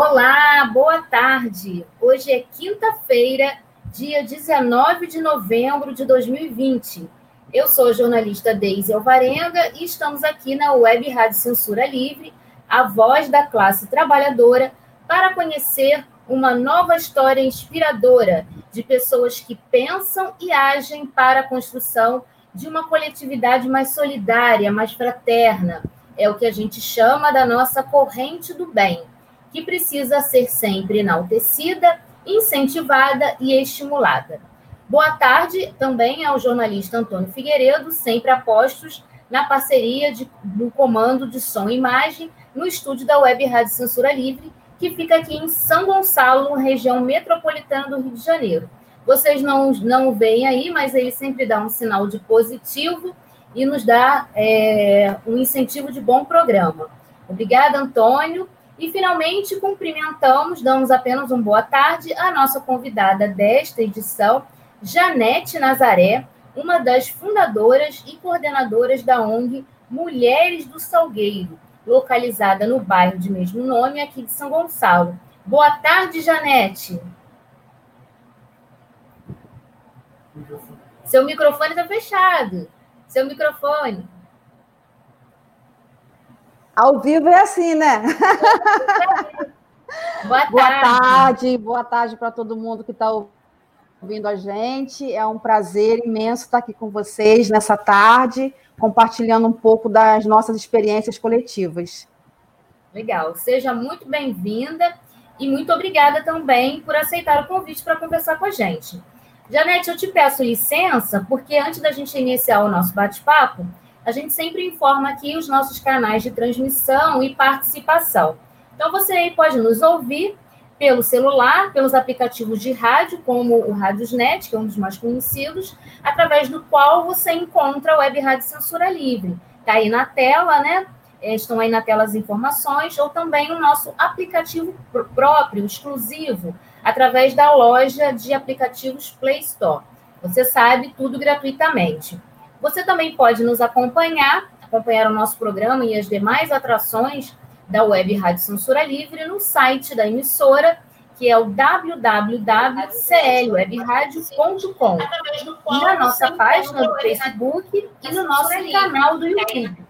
Olá, boa tarde. Hoje é quinta-feira, dia 19 de novembro de 2020. Eu sou a jornalista Deise Alvarenga e estamos aqui na Web Rádio Censura Livre, a voz da classe trabalhadora, para conhecer uma nova história inspiradora de pessoas que pensam e agem para a construção de uma coletividade mais solidária, mais fraterna. É o que a gente chama da nossa corrente do bem que precisa ser sempre enaltecida, incentivada e estimulada. Boa tarde também ao jornalista Antônio Figueiredo, sempre apostos na parceria de, do comando de som e imagem no estúdio da Web Rádio Censura Livre, que fica aqui em São Gonçalo, região metropolitana do Rio de Janeiro. Vocês não, não o veem aí, mas ele sempre dá um sinal de positivo e nos dá é, um incentivo de bom programa. Obrigada, Antônio. E, finalmente, cumprimentamos, damos apenas um boa tarde à nossa convidada desta edição, Janete Nazaré, uma das fundadoras e coordenadoras da ONG Mulheres do Salgueiro, localizada no bairro de mesmo nome, aqui de São Gonçalo. Boa tarde, Janete. Seu microfone está fechado. Seu microfone. Ao vivo é assim, né? Boa tarde. Boa tarde, boa tarde para todo mundo que está ouvindo a gente. É um prazer imenso estar aqui com vocês nessa tarde, compartilhando um pouco das nossas experiências coletivas. Legal. Seja muito bem-vinda e muito obrigada também por aceitar o convite para conversar com a gente. Janete, eu te peço licença, porque antes da gente iniciar o nosso bate-papo, a gente sempre informa aqui os nossos canais de transmissão e participação. Então, você pode nos ouvir pelo celular, pelos aplicativos de rádio, como o Radiosnet, que é um dos mais conhecidos, através do qual você encontra a Web Rádio Censura Livre. Está aí na tela, né? É, estão aí na tela as informações, ou também o nosso aplicativo próprio, exclusivo, através da loja de aplicativos Play Store. Você sabe tudo gratuitamente. Você também pode nos acompanhar, acompanhar o nosso programa e as demais atrações da Web Rádio Censura Livre no site da emissora, que é o www.clwebradio.com e na nossa página do Facebook e no nosso canal do YouTube,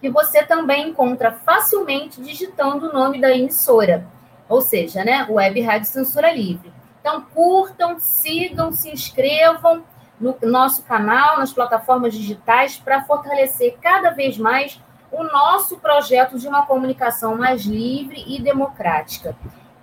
que você também encontra facilmente digitando o nome da emissora, ou seja, né, Web Rádio Censura Livre. Então, curtam, sigam, se inscrevam no nosso canal, nas plataformas digitais, para fortalecer cada vez mais o nosso projeto de uma comunicação mais livre e democrática.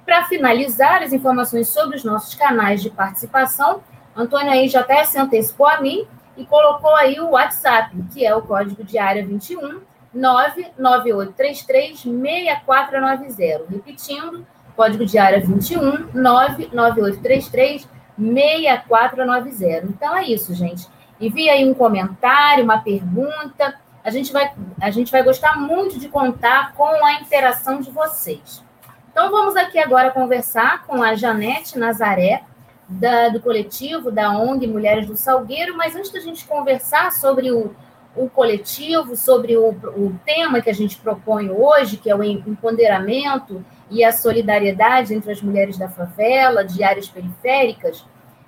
Para finalizar, as informações sobre os nossos canais de participação, Antônio aí já até se antecipou a mim e colocou aí o WhatsApp, que é o código de área 21 99833 6490. Repetindo, código de área 21 99833 6490. Então é isso, gente. Envie aí um comentário, uma pergunta. A gente vai, a gente vai gostar muito de contar com a interação de vocês. Então vamos aqui agora conversar com a Janete Nazaré, da, do coletivo da ONG Mulheres do Salgueiro, mas antes da gente conversar sobre o, o coletivo, sobre o, o tema que a gente propõe hoje, que é o empoderamento e a solidariedade entre as mulheres da favela, de áreas periféricas,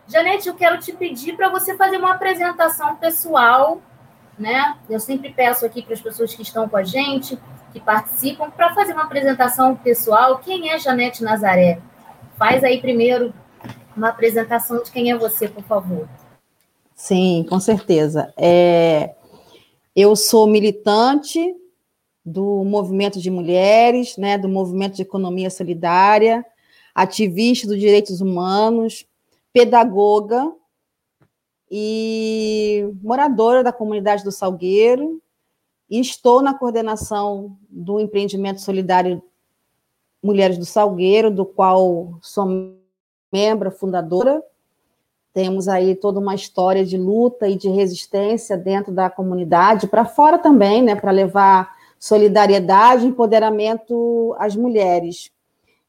Janete, eu quero te pedir para você fazer uma apresentação pessoal, né? Eu sempre peço aqui para as pessoas que estão com a gente, que participam, para fazer uma apresentação pessoal. Quem é Janete Nazaré? Faz aí primeiro uma apresentação de quem é você, por favor. Sim, com certeza. É, eu sou militante do movimento de mulheres, né, do movimento de economia solidária, ativista dos direitos humanos, pedagoga e moradora da comunidade do Salgueiro, e estou na coordenação do empreendimento solidário Mulheres do Salgueiro, do qual sou membro fundadora. Temos aí toda uma história de luta e de resistência dentro da comunidade, para fora também, né, para levar solidariedade e empoderamento às mulheres.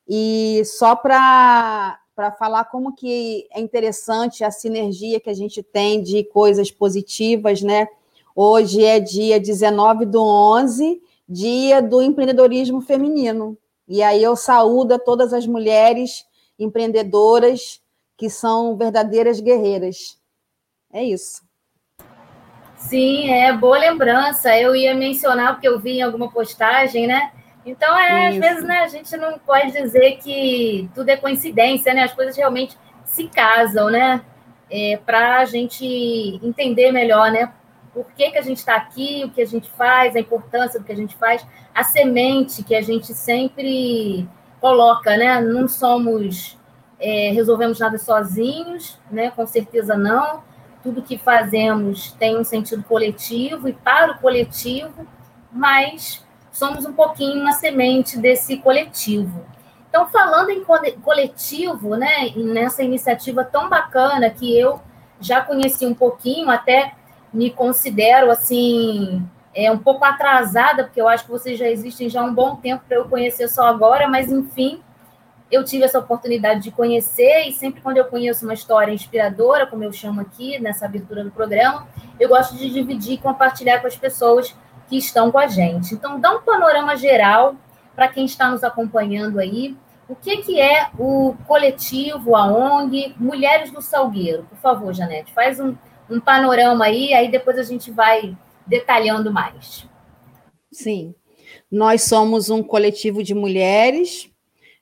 E só para para falar como que é interessante a sinergia que a gente tem de coisas positivas, né? Hoje é dia 19 do 11, dia do empreendedorismo feminino. E aí eu saúdo a todas as mulheres empreendedoras que são verdadeiras guerreiras. É isso. Sim, é boa lembrança. Eu ia mencionar porque eu vi em alguma postagem, né? Então, é, às vezes, né, a gente não pode dizer que tudo é coincidência, né? As coisas realmente se casam, né? É, Para a gente entender melhor, né? Por que, que a gente está aqui, o que a gente faz, a importância do que a gente faz, a semente que a gente sempre coloca, né? Não somos, é, resolvemos nada sozinhos, né? Com certeza não. Tudo que fazemos tem um sentido coletivo e para o coletivo, mas somos um pouquinho uma semente desse coletivo. Então, falando em coletivo, né, nessa iniciativa tão bacana que eu já conheci um pouquinho, até me considero assim é um pouco atrasada, porque eu acho que vocês já existem já há um bom tempo para eu conhecer só agora, mas enfim, eu tive essa oportunidade de conhecer e sempre quando eu conheço uma história inspiradora, como eu chamo aqui nessa abertura do programa, eu gosto de dividir e compartilhar com as pessoas que estão com a gente. Então, dá um panorama geral para quem está nos acompanhando aí. O que, que é o coletivo, a ONG Mulheres do Salgueiro? Por favor, Janete, faz um, um panorama aí, aí depois a gente vai detalhando mais. Sim, nós somos um coletivo de mulheres,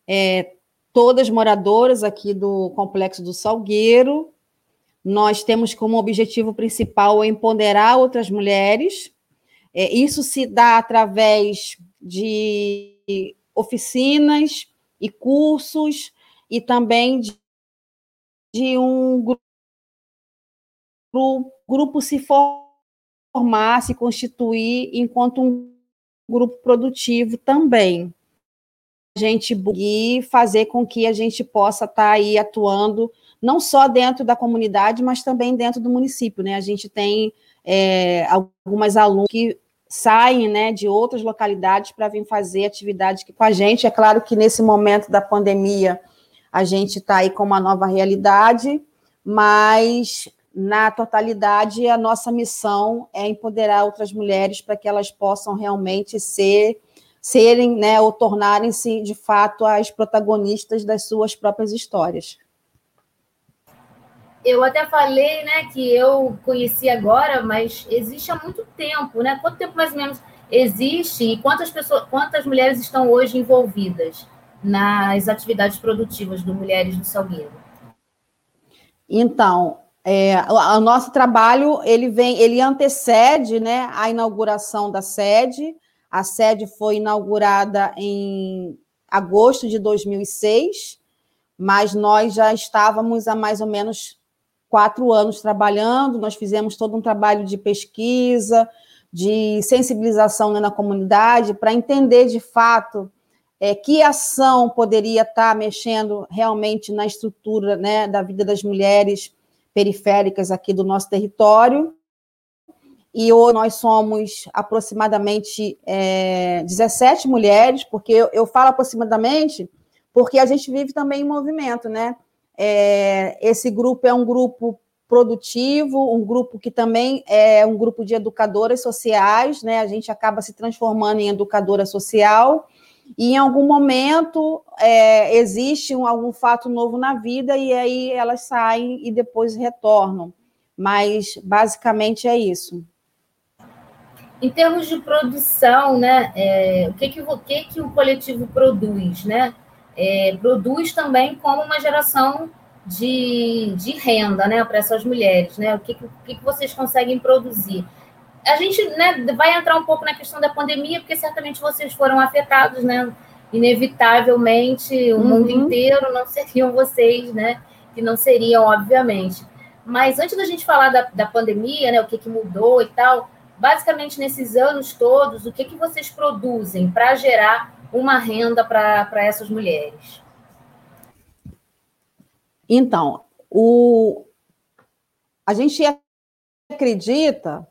é, todas moradoras aqui do Complexo do Salgueiro. Nós temos como objetivo principal empoderar outras mulheres é, isso se dá através de oficinas e cursos e também de, de um grupo, grupo se formar, se constituir enquanto um grupo produtivo também. A gente e fazer com que a gente possa estar tá aí atuando não só dentro da comunidade, mas também dentro do município, né? A gente tem é, algumas alunas que saem né, de outras localidades para vir fazer atividade aqui com a gente. É claro que nesse momento da pandemia a gente está aí com uma nova realidade, mas na totalidade a nossa missão é empoderar outras mulheres para que elas possam realmente ser serem, né, ou tornarem-se de fato as protagonistas das suas próprias histórias eu até falei, né, que eu conheci agora, mas existe há muito tempo, né? Quanto tempo mais ou menos existe e quantas pessoas, quantas mulheres estão hoje envolvidas nas atividades produtivas do Mulheres do Salgueiro? Então, é, o, nosso trabalho ele vem, ele antecede, né, a inauguração da sede. A sede foi inaugurada em agosto de 2006, mas nós já estávamos há mais ou menos quatro anos trabalhando, nós fizemos todo um trabalho de pesquisa, de sensibilização né, na comunidade, para entender de fato é, que ação poderia estar tá mexendo realmente na estrutura né, da vida das mulheres periféricas aqui do nosso território. E hoje nós somos aproximadamente é, 17 mulheres, porque eu, eu falo aproximadamente porque a gente vive também em movimento, né? É, esse grupo é um grupo produtivo, um grupo que também é um grupo de educadoras sociais, né? A gente acaba se transformando em educadora social e em algum momento é, existe um, algum fato novo na vida e aí elas saem e depois retornam. Mas basicamente é isso. Em termos de produção, né? É, o que que, o que que o coletivo produz, né? É, produz também como uma geração de, de renda né, para essas mulheres. Né? O que, o que vocês conseguem produzir? A gente né, vai entrar um pouco na questão da pandemia, porque certamente vocês foram afetados, né? Inevitavelmente, o uhum. mundo inteiro não seriam vocês, né? Que não seriam, obviamente. Mas antes da gente falar da, da pandemia, né? O que, que mudou e tal, basicamente nesses anos todos, o que, que vocês produzem para gerar uma renda para essas mulheres? Então, o, a gente acredita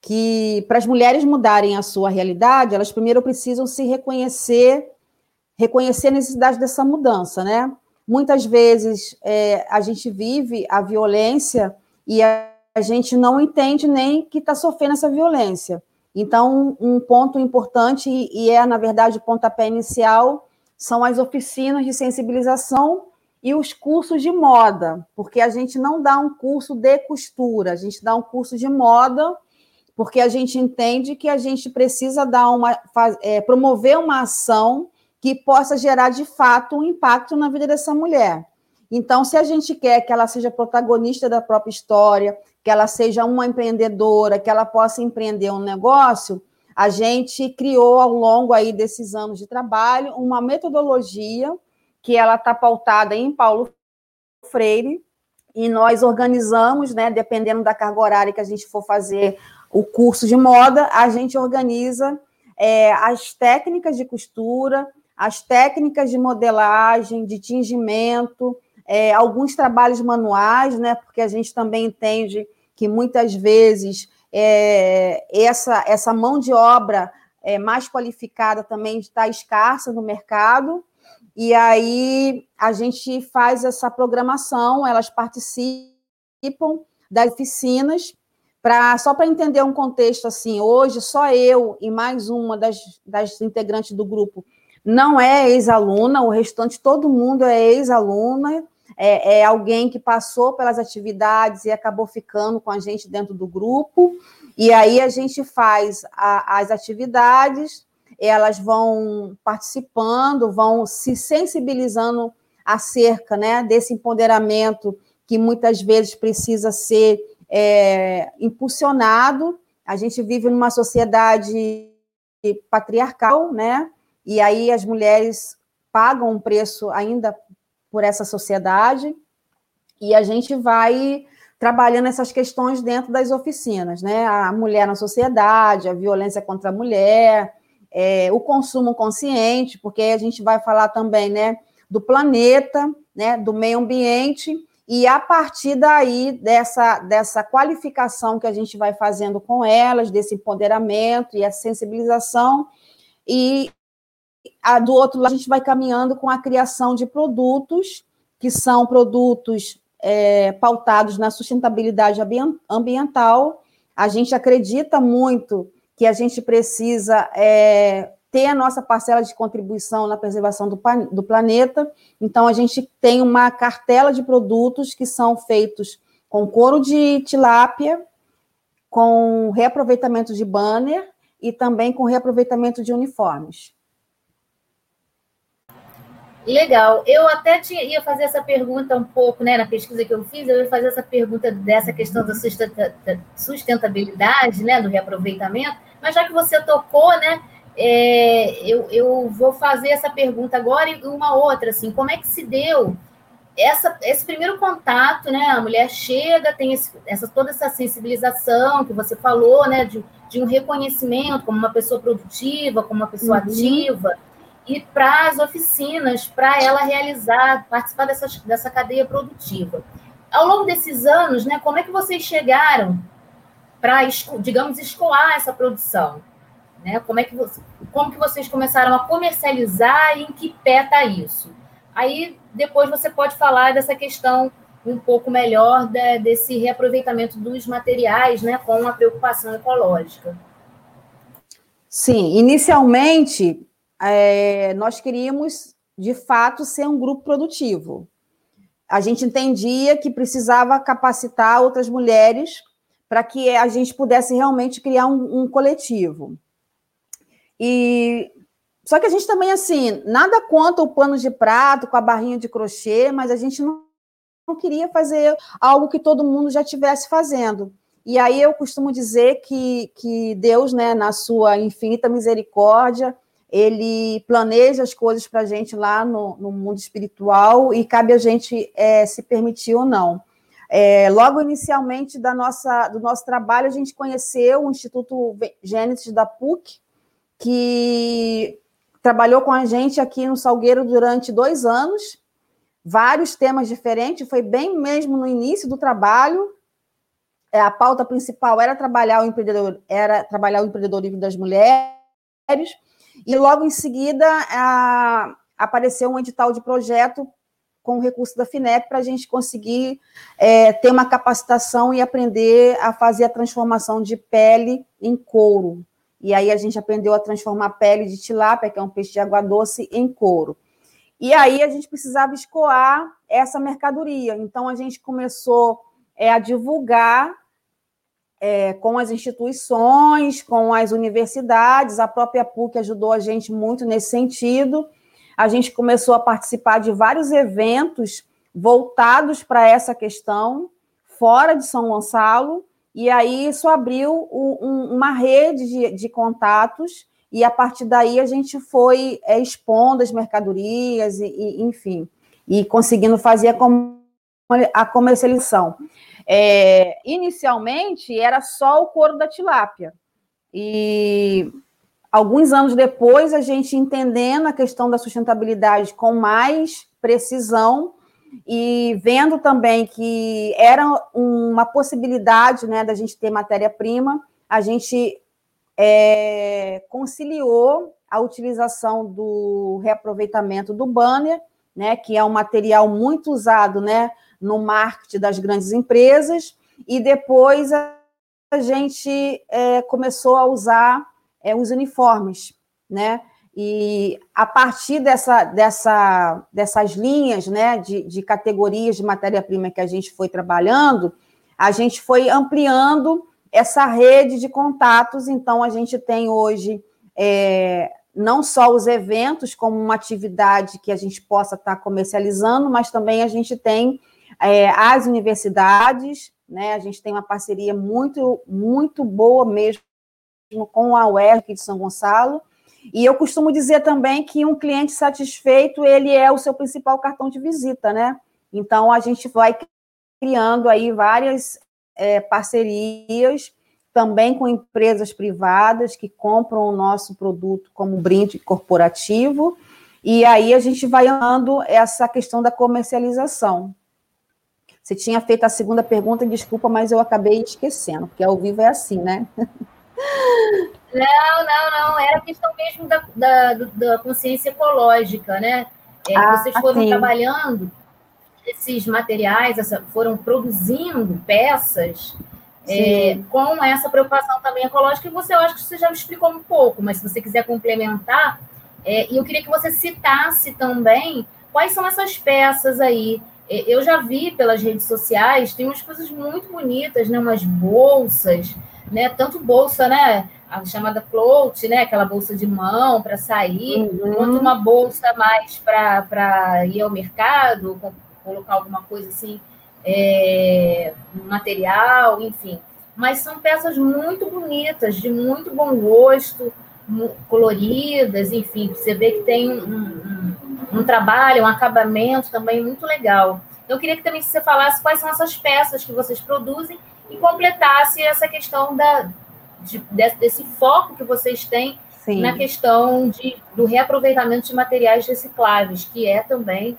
que para as mulheres mudarem a sua realidade, elas primeiro precisam se reconhecer, reconhecer a necessidade dessa mudança, né? Muitas vezes é, a gente vive a violência e a, a gente não entende nem que está sofrendo essa violência. Então, um ponto importante, e é, na verdade, o pontapé inicial, são as oficinas de sensibilização e os cursos de moda, porque a gente não dá um curso de costura, a gente dá um curso de moda, porque a gente entende que a gente precisa dar uma, é, promover uma ação que possa gerar de fato um impacto na vida dessa mulher. Então, se a gente quer que ela seja protagonista da própria história, que ela seja uma empreendedora, que ela possa empreender um negócio, a gente criou ao longo aí desses anos de trabalho uma metodologia que ela está pautada em Paulo Freire, e nós organizamos, né, dependendo da carga horária que a gente for fazer o curso de moda, a gente organiza é, as técnicas de costura, as técnicas de modelagem, de tingimento, é, alguns trabalhos manuais, né, porque a gente também entende que muitas vezes é, essa, essa mão de obra é, mais qualificada também está escassa no mercado, e aí a gente faz essa programação, elas participam das oficinas, pra, só para entender um contexto assim, hoje só eu e mais uma das, das integrantes do grupo não é ex-aluna, o restante todo mundo é ex-aluna, é, é, alguém que passou pelas atividades e acabou ficando com a gente dentro do grupo, e aí a gente faz a, as atividades, elas vão participando, vão se sensibilizando acerca né, desse empoderamento que muitas vezes precisa ser é, impulsionado. A gente vive numa sociedade patriarcal, né? E aí as mulheres pagam um preço ainda por essa sociedade, e a gente vai trabalhando essas questões dentro das oficinas, né? A mulher na sociedade, a violência contra a mulher, é, o consumo consciente, porque a gente vai falar também né, do planeta, né, do meio ambiente, e a partir daí, dessa, dessa qualificação que a gente vai fazendo com elas, desse empoderamento e a sensibilização, e a, do outro lado, a gente vai caminhando com a criação de produtos, que são produtos é, pautados na sustentabilidade ambiental. A gente acredita muito que a gente precisa é, ter a nossa parcela de contribuição na preservação do, do planeta. Então, a gente tem uma cartela de produtos que são feitos com couro de tilápia, com reaproveitamento de banner e também com reaproveitamento de uniformes. Legal. Eu até tinha, ia fazer essa pergunta um pouco, né, na pesquisa que eu fiz, eu ia fazer essa pergunta dessa questão da sustentabilidade, né, do reaproveitamento, mas já que você tocou, né, é, eu, eu vou fazer essa pergunta agora e uma outra, assim, como é que se deu essa, esse primeiro contato, né, a mulher chega, tem esse, essa, toda essa sensibilização que você falou, né, de, de um reconhecimento como uma pessoa produtiva, como uma pessoa uhum. ativa, e para as oficinas, para ela realizar, participar dessa, dessa cadeia produtiva. Ao longo desses anos, né, como é que vocês chegaram para, digamos, escoar essa produção? Né? Como, é que você, como que vocês começaram a comercializar e em que pé está isso? Aí, depois você pode falar dessa questão um pouco melhor de, desse reaproveitamento dos materiais, né, com a preocupação ecológica. Sim, inicialmente é, nós queríamos, de fato, ser um grupo produtivo. A gente entendia que precisava capacitar outras mulheres para que a gente pudesse realmente criar um, um coletivo. E só que a gente também, assim, nada contra o pano de prato com a barrinha de crochê, mas a gente não, não queria fazer algo que todo mundo já estivesse fazendo. E aí eu costumo dizer que, que Deus, né, na sua infinita misericórdia, ele planeja as coisas para a gente lá no, no, mundo espiritual e cabe a gente é, se permitir ou não. É, logo inicialmente da nossa, do nosso trabalho, a gente conheceu o Instituto Gênesis da PUC, que trabalhou com a gente aqui no Salgueiro durante dois anos, vários temas diferentes, foi bem mesmo no início do trabalho. É, a pauta principal era trabalhar o empreendedor, era trabalhar o empreendedorismo das mulheres e logo em seguida a, apareceu um edital de projeto com o recurso da FINEP para a gente conseguir é, ter uma capacitação e aprender a fazer a transformação de pele em couro. E aí a gente aprendeu a transformar a pele de tilápia, que é um peixe de água doce, em couro. E aí a gente precisava escoar essa mercadoria. Então a gente começou é, a divulgar é, com as instituições, com as universidades, a própria PUC ajudou a gente muito nesse sentido. A gente começou a participar de vários eventos voltados para essa questão, fora de São Gonçalo, e aí isso abriu um, uma rede de, de, contatos, e a partir daí a gente foi é, expondo as mercadorias, e, e, enfim, e conseguindo fazer a, com, a comercialização. É, inicialmente era só o couro da tilápia. E alguns anos depois, a gente entendendo a questão da sustentabilidade com mais precisão e vendo também que era uma possibilidade né, da gente ter matéria-prima, a gente é, conciliou a utilização do reaproveitamento do banner, né, que é um material muito usado né, no marketing das grandes empresas, e depois a, gente é, começou a usar é, os uniformes, né? E a partir dessa, dessa, dessas linhas né, de, de categorias de matéria-prima que a gente foi trabalhando, a gente foi ampliando essa rede de contatos. Então, a gente tem hoje é, não só os eventos como uma atividade que a gente possa estar comercializando, mas também a gente tem é, as universidades, né? A gente tem uma parceria muito, muito boa mesmo com a UERJ de São Gonçalo. E eu costumo dizer também que um cliente satisfeito, ele é o seu principal cartão de visita, né? Então, a gente vai criando aí várias é, parcerias, também com empresas privadas que compram o nosso produto como brinde corporativo, e aí a gente vai andando essa questão da comercialização. Você tinha feito a segunda pergunta, desculpa, mas eu acabei esquecendo, porque ao vivo é assim, né? Não, não, não. Era questão mesmo da, da, da consciência ecológica, né? É, ah, vocês foram trabalhando esses materiais, essa, foram produzindo peças é, com essa preocupação também ecológica, e você, eu acho que você já me explicou um pouco, mas se você quiser complementar, é, e eu queria que você citasse também quais são essas peças aí é, eu já vi pelas redes sociais, tem umas coisas muito bonitas, né? Umas bolsas, né? Tanto bolsa, né? A chamada float, né? Aquela bolsa de mão para sair, uhum. quanto uma bolsa mais para ir ao mercado, colocar alguma coisa assim, é, material, enfim. Mas são peças muito bonitas, de muito bom gosto, coloridas, enfim. Você vê que tem um, um um trabalho, um acabamento também muito legal. Então, eu queria que também você falasse quais são essas peças que vocês produzem e completasse essa questão da, de, desse foco que vocês têm Sim. na questão de, do reaproveitamento de materiais recicláveis, que é também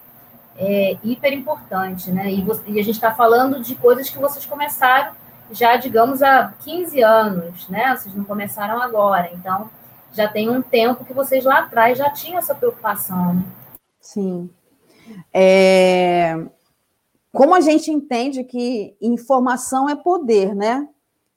é, hiper importante, né? E, você, e a gente está falando de coisas que vocês começaram já, digamos, há 15 anos, né? Vocês não começaram agora, então já tem um tempo que vocês lá atrás já tinham essa preocupação, né? Sim. É... Como a gente entende que informação é poder, né?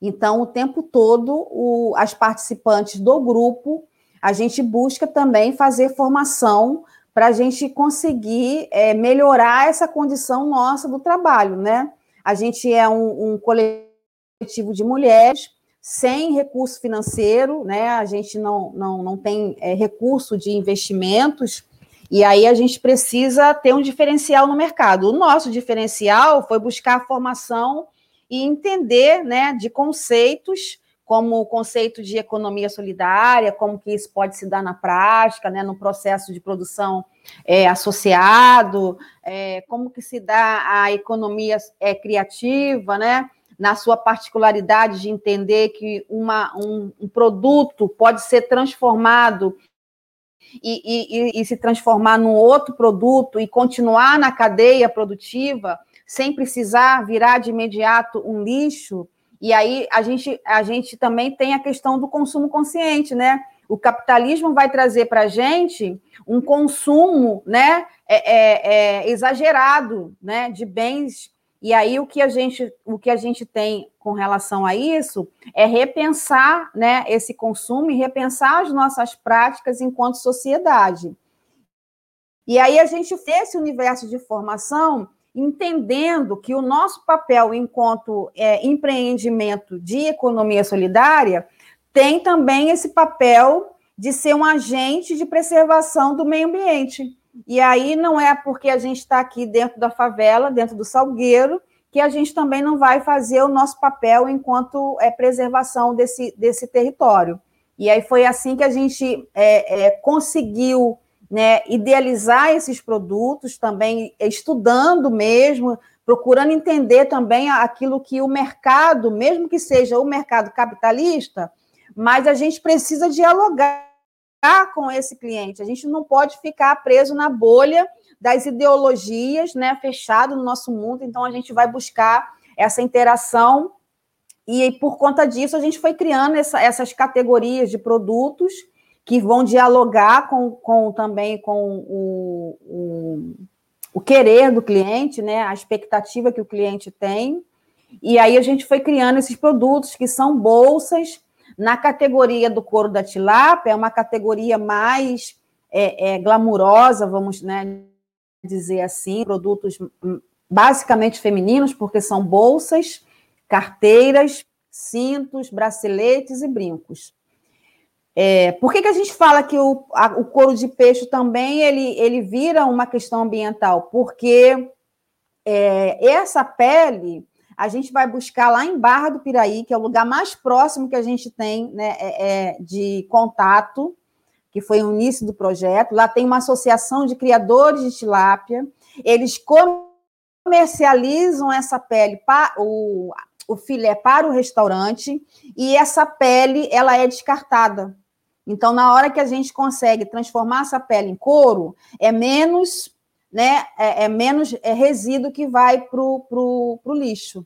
Então, o tempo todo, o, as participantes do grupo, a gente busca também fazer formação para a gente conseguir é, melhorar essa condição nossa do trabalho, né? A gente é um, um coletivo de mulheres sem recurso financeiro, né? A gente não, não, não tem é, recurso de investimentos e aí a gente precisa ter um diferencial no mercado. O nosso diferencial foi buscar formação e entender né, de conceitos, como o conceito de economia solidária, como que isso pode se dar na prática, né, no processo de produção é, associado, é, como que se dá a economia é, criativa, né, na sua particularidade de entender que uma, um, um produto pode ser transformado e, e, e se transformar num outro produto e continuar na cadeia produtiva sem precisar virar de imediato um lixo. E aí a gente, a gente também tem a questão do consumo consciente, né? O capitalismo vai trazer para a gente um consumo né, é, é, é, exagerado né, de bens e aí o que a gente, o que a gente tem com relação a isso é repensar, né, esse consumo e repensar as nossas práticas enquanto sociedade. E aí a gente fez esse universo de formação entendendo que o nosso papel enquanto é, empreendimento de economia solidária tem também esse papel de ser um agente de preservação do meio ambiente. E aí não é porque a gente está aqui dentro da favela, dentro do Salgueiro, que a gente também não vai fazer o nosso papel enquanto é, preservação desse, desse território. E aí foi assim que a gente é, é, conseguiu né, idealizar esses produtos, também estudando mesmo, procurando entender também aquilo que o mercado, mesmo que seja o mercado capitalista, mas a gente precisa dialogar com esse cliente. A gente não pode ficar preso na bolha das ideologias, né, fechado no nosso mundo. Então a gente vai buscar essa interação e por conta disso a gente foi criando essa, essas categorias de produtos que vão dialogar com, com também com o, o, o querer do cliente, né, a expectativa que o cliente tem. E aí a gente foi criando esses produtos que são bolsas na categoria do couro da tilápia, é uma categoria mais é, é, glamurosa, vamos né, dizer assim, produtos basicamente femininos, porque são bolsas, carteiras, cintos, braceletes e brincos. É, por que, que a gente fala que o, a, o couro de peixe também ele, ele vira uma questão ambiental? Porque é, essa pele a gente vai buscar lá em Barra do Piraí, que é o lugar mais próximo que a gente tem né, é, é, de contato, que foi o início do projeto. Lá tem uma associação de criadores de tilápia. Eles comercializam essa pele, para, o, o filé para o restaurante, e essa pele ela é descartada. Então, na hora que a gente consegue transformar essa pele em couro, é menos né, é, é menos é resíduo que vai para o lixo.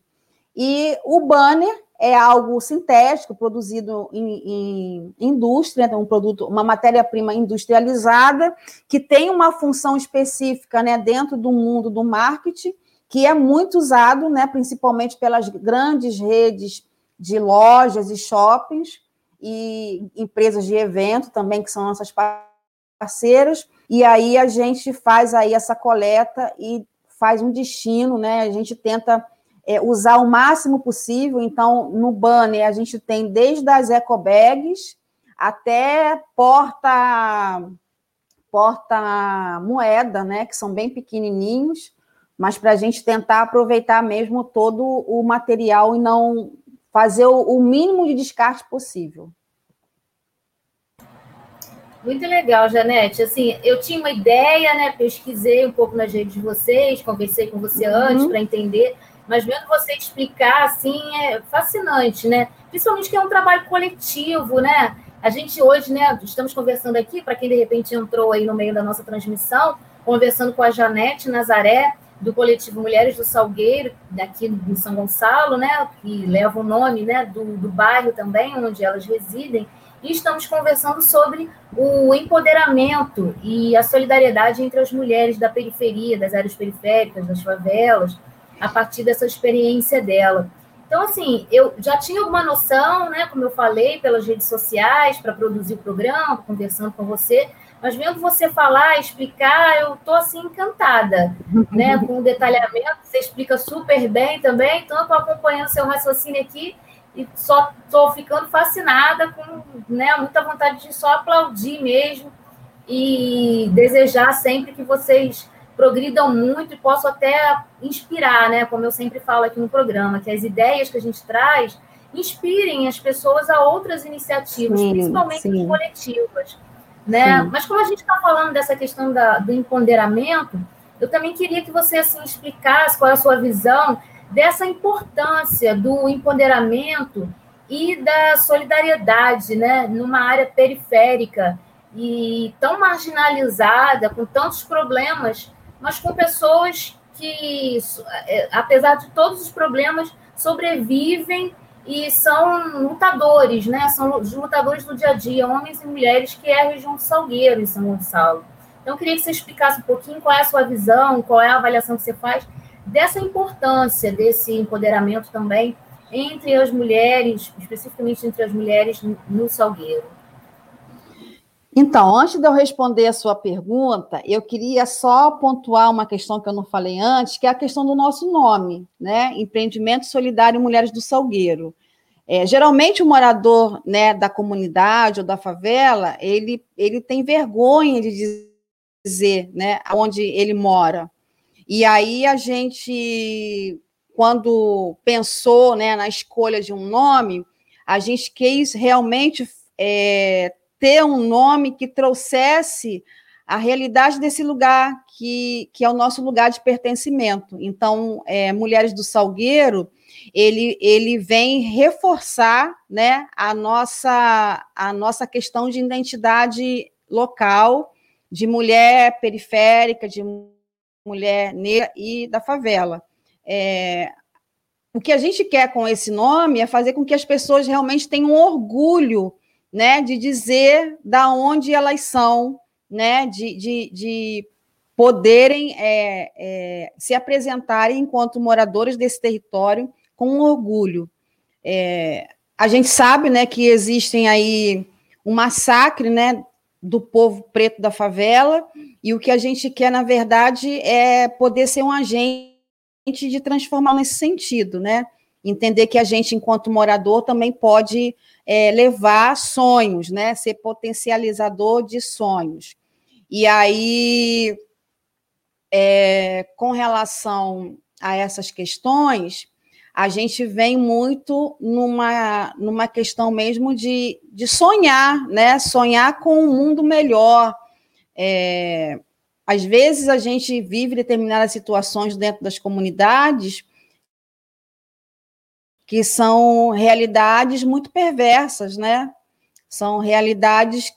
E o banner é algo sintético, produzido em, em indústria, então um produto, uma matéria-prima industrializada, que tem uma função específica né, dentro do mundo do marketing, que é muito usado, né, principalmente pelas grandes redes de lojas e shoppings e empresas de evento também, que são nossas parceiras, e aí a gente faz aí essa coleta e faz um destino, né? A gente tenta é, usar o máximo possível. Então, no banner a gente tem desde as eco bags até porta porta moeda, né? Que são bem pequenininhos, mas para a gente tentar aproveitar mesmo todo o material e não fazer o, o mínimo de descarte possível. Muito legal, Janete. Assim, eu tinha uma ideia, né? Pesquisei um pouco nas redes de vocês, conversei com você uhum. antes para entender, mas vendo você explicar, assim, é fascinante, né? Principalmente que é um trabalho coletivo, né? A gente hoje, né, estamos conversando aqui, para quem de repente entrou aí no meio da nossa transmissão, conversando com a Janete Nazaré, do coletivo Mulheres do Salgueiro, daqui em São Gonçalo, né, que leva o nome né, do, do bairro também, onde elas residem e estamos conversando sobre o empoderamento e a solidariedade entre as mulheres da periferia, das áreas periféricas, das favelas, a partir dessa experiência dela. Então, assim, eu já tinha alguma noção, né, como eu falei, pelas redes sociais, para produzir o programa, conversando com você, mas vendo você falar, explicar, eu estou, assim, encantada, né, com o detalhamento, você explica super bem também, então eu estou acompanhando seu raciocínio aqui, e só estou ficando fascinada com né, muita vontade de só aplaudir mesmo e desejar sempre que vocês progridam muito e possam até inspirar, né? Como eu sempre falo aqui no programa, que as ideias que a gente traz inspirem as pessoas a outras iniciativas, sim, principalmente sim. coletivas, né? Sim. Mas como a gente está falando dessa questão da, do empoderamento, eu também queria que você assim explicasse qual é a sua visão dessa importância do empoderamento e da solidariedade, né, numa área periférica e tão marginalizada, com tantos problemas, mas com pessoas que, é, apesar de todos os problemas, sobrevivem e são lutadores, né? São os lutadores do dia a dia, homens e mulheres, que é a região do Salgueiro, em São Gonçalo. Então, eu queria que você explicasse um pouquinho qual é a sua visão, qual é a avaliação que você faz dessa importância desse empoderamento também entre as mulheres, especificamente entre as mulheres no Salgueiro. Então, antes de eu responder a sua pergunta, eu queria só pontuar uma questão que eu não falei antes, que é a questão do nosso nome, né? Empreendimento Solidário Mulheres do Salgueiro. É, geralmente o morador né, da comunidade ou da favela, ele, ele tem vergonha de dizer né, onde ele mora. E aí a gente, quando pensou né, na escolha de um nome, a gente quis realmente é, ter um nome que trouxesse a realidade desse lugar, que, que é o nosso lugar de pertencimento. Então, é, Mulheres do Salgueiro, ele, ele vem reforçar né, a, nossa, a nossa questão de identidade local, de mulher periférica, de mulher negra e da favela. É, o que a gente quer com esse nome é fazer com que as pessoas realmente tenham orgulho né, de dizer da onde elas são, né, de, de, de poderem é, é, se apresentarem enquanto moradores desse território com orgulho. É, a gente sabe, né, que existem aí um massacre, né, do povo preto da favela e o que a gente quer, na verdade, é poder ser um agente de transformar nesse sentido, né? Entender que a gente, enquanto morador, também pode é, levar sonhos, né? Ser potencializador de sonhos. E aí, é, com relação a essas questões, a gente vem muito numa, numa questão mesmo de, de sonhar, né? Sonhar com um mundo melhor. É, às vezes a gente vive determinadas situações dentro das comunidades que são realidades muito perversas, né? São realidades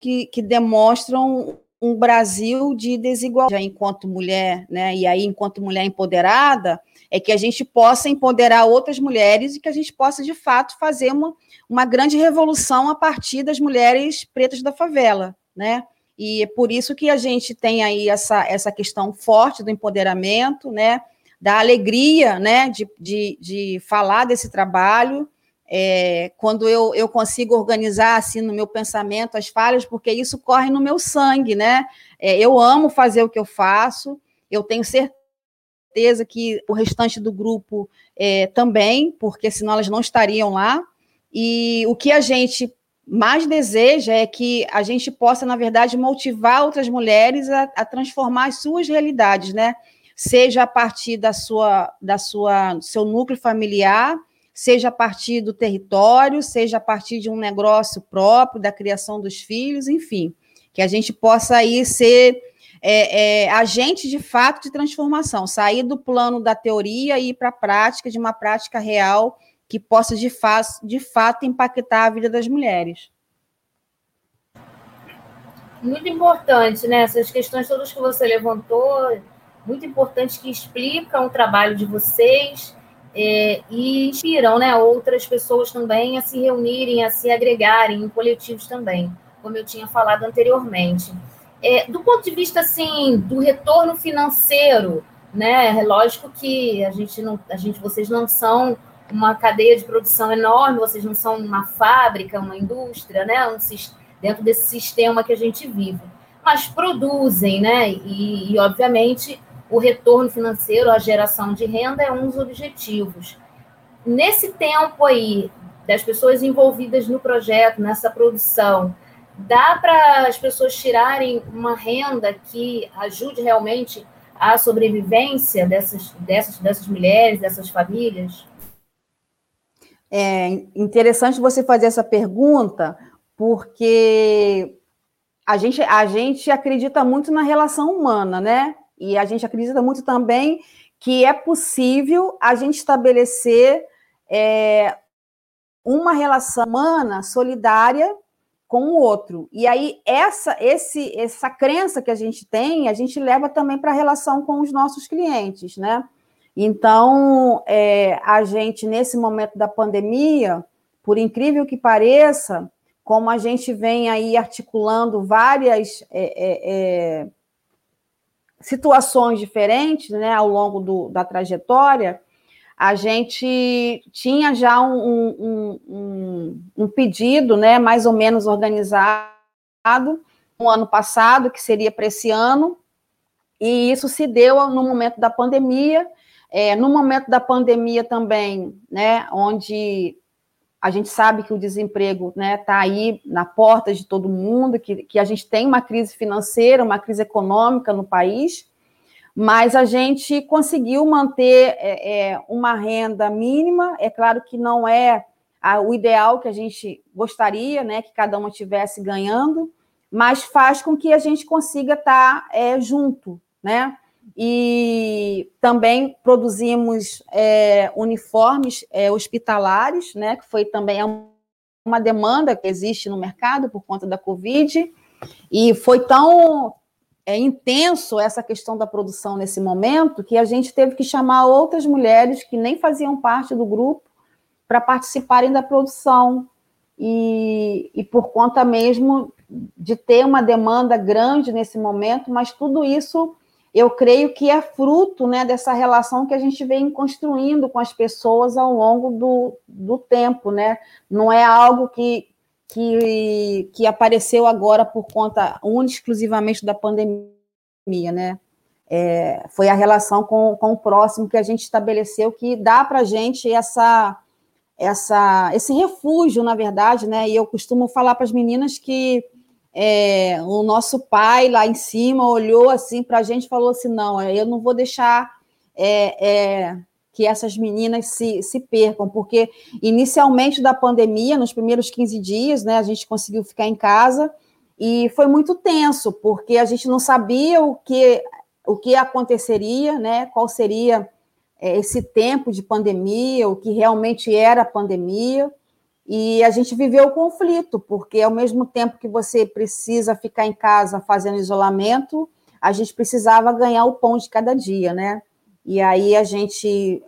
que, que demonstram um Brasil de desigualdade enquanto mulher, né? E aí, enquanto mulher empoderada, é que a gente possa empoderar outras mulheres e que a gente possa, de fato, fazer uma, uma grande revolução a partir das mulheres pretas da favela, né? E é por isso que a gente tem aí essa, essa questão forte do empoderamento, né? da alegria né, de, de, de falar desse trabalho, é, quando eu, eu consigo organizar assim no meu pensamento as falhas, porque isso corre no meu sangue, né? É, eu amo fazer o que eu faço, eu tenho certeza que o restante do grupo é, também, porque senão elas não estariam lá. E o que a gente mais deseja é que a gente possa, na verdade, motivar outras mulheres a, a transformar as suas realidades, né? seja a partir da sua, da sua seu núcleo familiar, seja a partir do território, seja a partir de um negócio próprio, da criação dos filhos, enfim, que a gente possa aí ser é, é, agente de fato de transformação, sair do plano da teoria e ir para a prática, de uma prática real que possa de, fa de fato impactar a vida das mulheres. Muito importante, né? Essas questões todas que você levantou, muito importantes que explicam o trabalho de vocês é, e inspiram né, outras pessoas também a se reunirem, a se agregarem em coletivos também, como eu tinha falado anteriormente. É, do ponto de vista assim do retorno financeiro, né, é lógico que a gente não, a gente, vocês não são uma cadeia de produção enorme, vocês não são uma fábrica, uma indústria, né, um, dentro desse sistema que a gente vive, mas produzem, né, e, e obviamente o retorno financeiro, a geração de renda é um dos objetivos. Nesse tempo aí, das pessoas envolvidas no projeto, nessa produção, dá para as pessoas tirarem uma renda que ajude realmente a sobrevivência dessas, dessas, dessas mulheres, dessas famílias? É interessante você fazer essa pergunta, porque a gente, a gente acredita muito na relação humana, né? E a gente acredita muito também que é possível a gente estabelecer é, uma relação humana solidária com o outro. E aí essa esse essa crença que a gente tem, a gente leva também para a relação com os nossos clientes, né? Então, é, a gente nesse momento da pandemia, por incrível que pareça, como a gente vem aí articulando várias é, é, é situações diferentes né, ao longo do, da trajetória, a gente tinha já um, um, um, um pedido, né, mais ou menos organizado, no ano passado, que seria para esse ano, e isso se deu no momento da pandemia. É, no momento da pandemia também, né, onde a gente sabe que o desemprego está né, tá aí na porta de todo mundo, que, que a gente tem uma crise financeira, uma crise econômica no país, mas a gente conseguiu manter é, é, uma renda mínima. É claro que não é a, o ideal que a gente gostaria, né, que cada uma estivesse ganhando, mas faz com que a gente consiga estar tá, é, junto, né? E também produzimos é, uniformes é, hospitalares, né? Que foi também uma demanda que existe no mercado por conta da Covid, e foi tão é, intenso essa questão da produção nesse momento que a gente teve que chamar outras mulheres que nem faziam parte do grupo para participarem da produção. E, e por conta mesmo de ter uma demanda grande nesse momento, mas tudo isso eu creio que é fruto né, dessa relação que a gente vem construindo com as pessoas ao longo do, do tempo, né? Não é algo que, que, que apareceu agora por conta única exclusivamente da pandemia, né? É, foi a relação com, com o próximo que a gente estabeleceu que dá para a gente essa, essa, esse refúgio, na verdade, né? E eu costumo falar para as meninas que é, o nosso pai lá em cima olhou assim para a gente e falou assim: não, eu não vou deixar é, é, que essas meninas se, se percam, porque inicialmente da pandemia, nos primeiros 15 dias, né, a gente conseguiu ficar em casa e foi muito tenso, porque a gente não sabia o que, o que aconteceria, né, qual seria é, esse tempo de pandemia, o que realmente era a pandemia. E a gente viveu o conflito, porque ao mesmo tempo que você precisa ficar em casa fazendo isolamento, a gente precisava ganhar o pão de cada dia, né? E aí a gente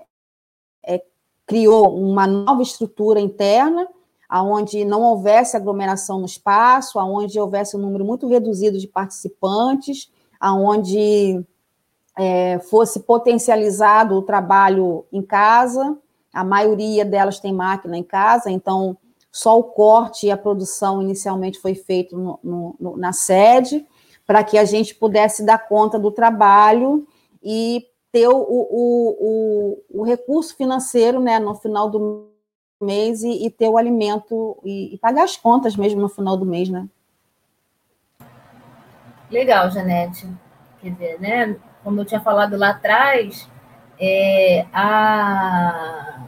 é, criou uma nova estrutura interna, aonde não houvesse aglomeração no espaço, aonde houvesse um número muito reduzido de participantes, aonde é, fosse potencializado o trabalho em casa, a maioria delas tem máquina em casa, então só o corte e a produção inicialmente foi feito no, no, no, na sede, para que a gente pudesse dar conta do trabalho e ter o, o, o, o recurso financeiro né, no final do mês e, e ter o alimento e, e, pagar as contas mesmo no final do mês, né? Legal, Janete. Quer dizer, né? Como eu tinha falado lá atrás, é, a,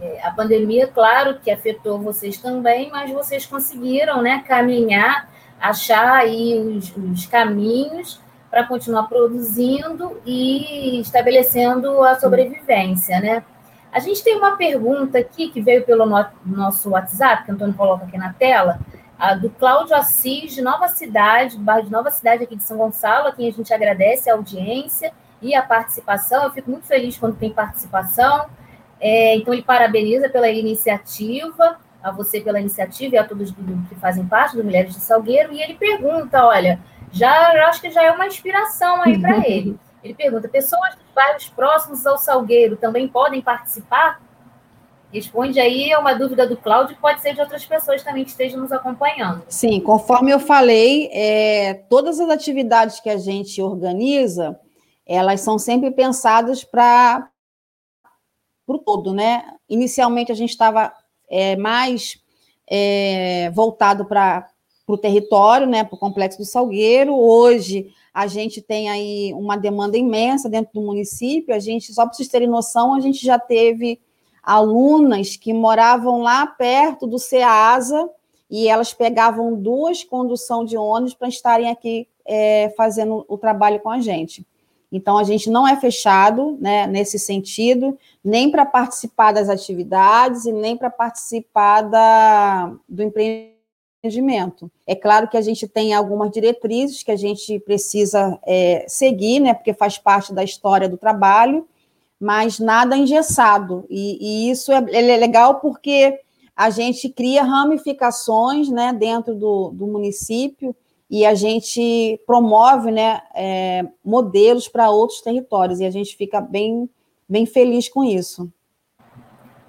é, a pandemia, claro que afetou vocês também, mas vocês conseguiram né, caminhar, achar aí os, os caminhos para continuar produzindo e estabelecendo a sobrevivência, né? A gente tem uma pergunta aqui que veio pelo no, nosso WhatsApp, que o Antônio coloca aqui na tela, a do Cláudio Assis, de Nova Cidade, bairro de Nova Cidade aqui de São Gonçalo, a quem a gente agradece a audiência e a participação. Eu fico muito feliz quando tem participação. É, então, ele parabeniza pela iniciativa, a você pela iniciativa e a todos que fazem parte do Mulheres de Salgueiro. E ele pergunta: olha, já acho que já é uma inspiração aí para ele. Ele pergunta: pessoas dos bairros próximos ao Salgueiro também podem participar? Responde aí é uma dúvida do Cláudio, pode ser de outras pessoas também que estejam nos acompanhando. Sim, conforme eu falei, é, todas as atividades que a gente organiza, elas são sempre pensadas para o todo, né? Inicialmente a gente estava é, mais é, voltado para o território, né, para o Complexo do Salgueiro. Hoje a gente tem aí uma demanda imensa dentro do município. A gente, só para vocês terem noção, a gente já teve alunas que moravam lá perto do CEASA e elas pegavam duas condução de ônibus para estarem aqui é, fazendo o trabalho com a gente. Então, a gente não é fechado né, nesse sentido, nem para participar das atividades e nem para participar da, do empreendimento. É claro que a gente tem algumas diretrizes que a gente precisa é, seguir, né, porque faz parte da história do trabalho, mas nada engessado. E, e isso é, é legal porque a gente cria ramificações né, dentro do, do município e a gente promove né, é, modelos para outros territórios, e a gente fica bem, bem feliz com isso.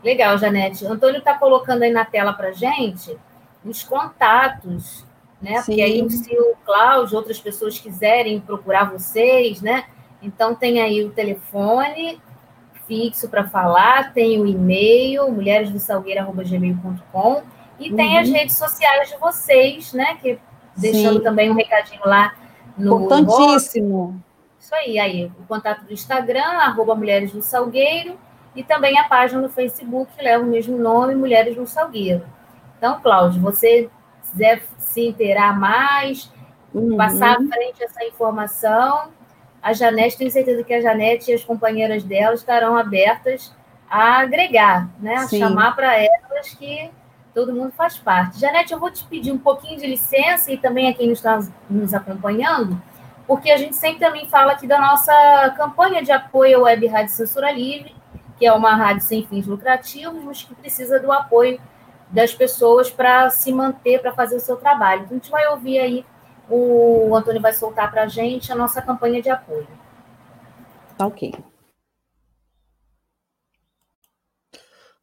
Legal, Janete. Antônio está colocando aí na tela para gente os contatos, né? Sim. Porque aí, se o Cláudio, outras pessoas quiserem procurar vocês, né? Então, tem aí o telefone fixo para falar, tem o e-mail, mulheresdosalgueiro.gmail.com e uhum. tem as redes sociais de vocês, né? Que deixando Sim. também um recadinho lá no. Importantíssimo. Isso aí, aí. O contato do Instagram, arroba Mulheres do Salgueiro, e também a página no Facebook que leva o mesmo nome, Mulheres no Salgueiro. Então, Cláudio, você quiser se inteirar mais, uhum. passar à frente essa informação, a Janete, tenho certeza que a Janete e as companheiras dela estarão abertas a agregar, né? a chamar para elas que todo mundo faz parte. Janete, eu vou te pedir um pouquinho de licença e também a quem está nos acompanhando, porque a gente sempre também fala aqui da nossa campanha de apoio à Web Rádio Censura Livre, que é uma rádio sem fins lucrativos, mas que precisa do apoio das pessoas para se manter, para fazer o seu trabalho. Então, a gente vai ouvir aí, o Antônio vai soltar para a gente a nossa campanha de apoio. Tá ok.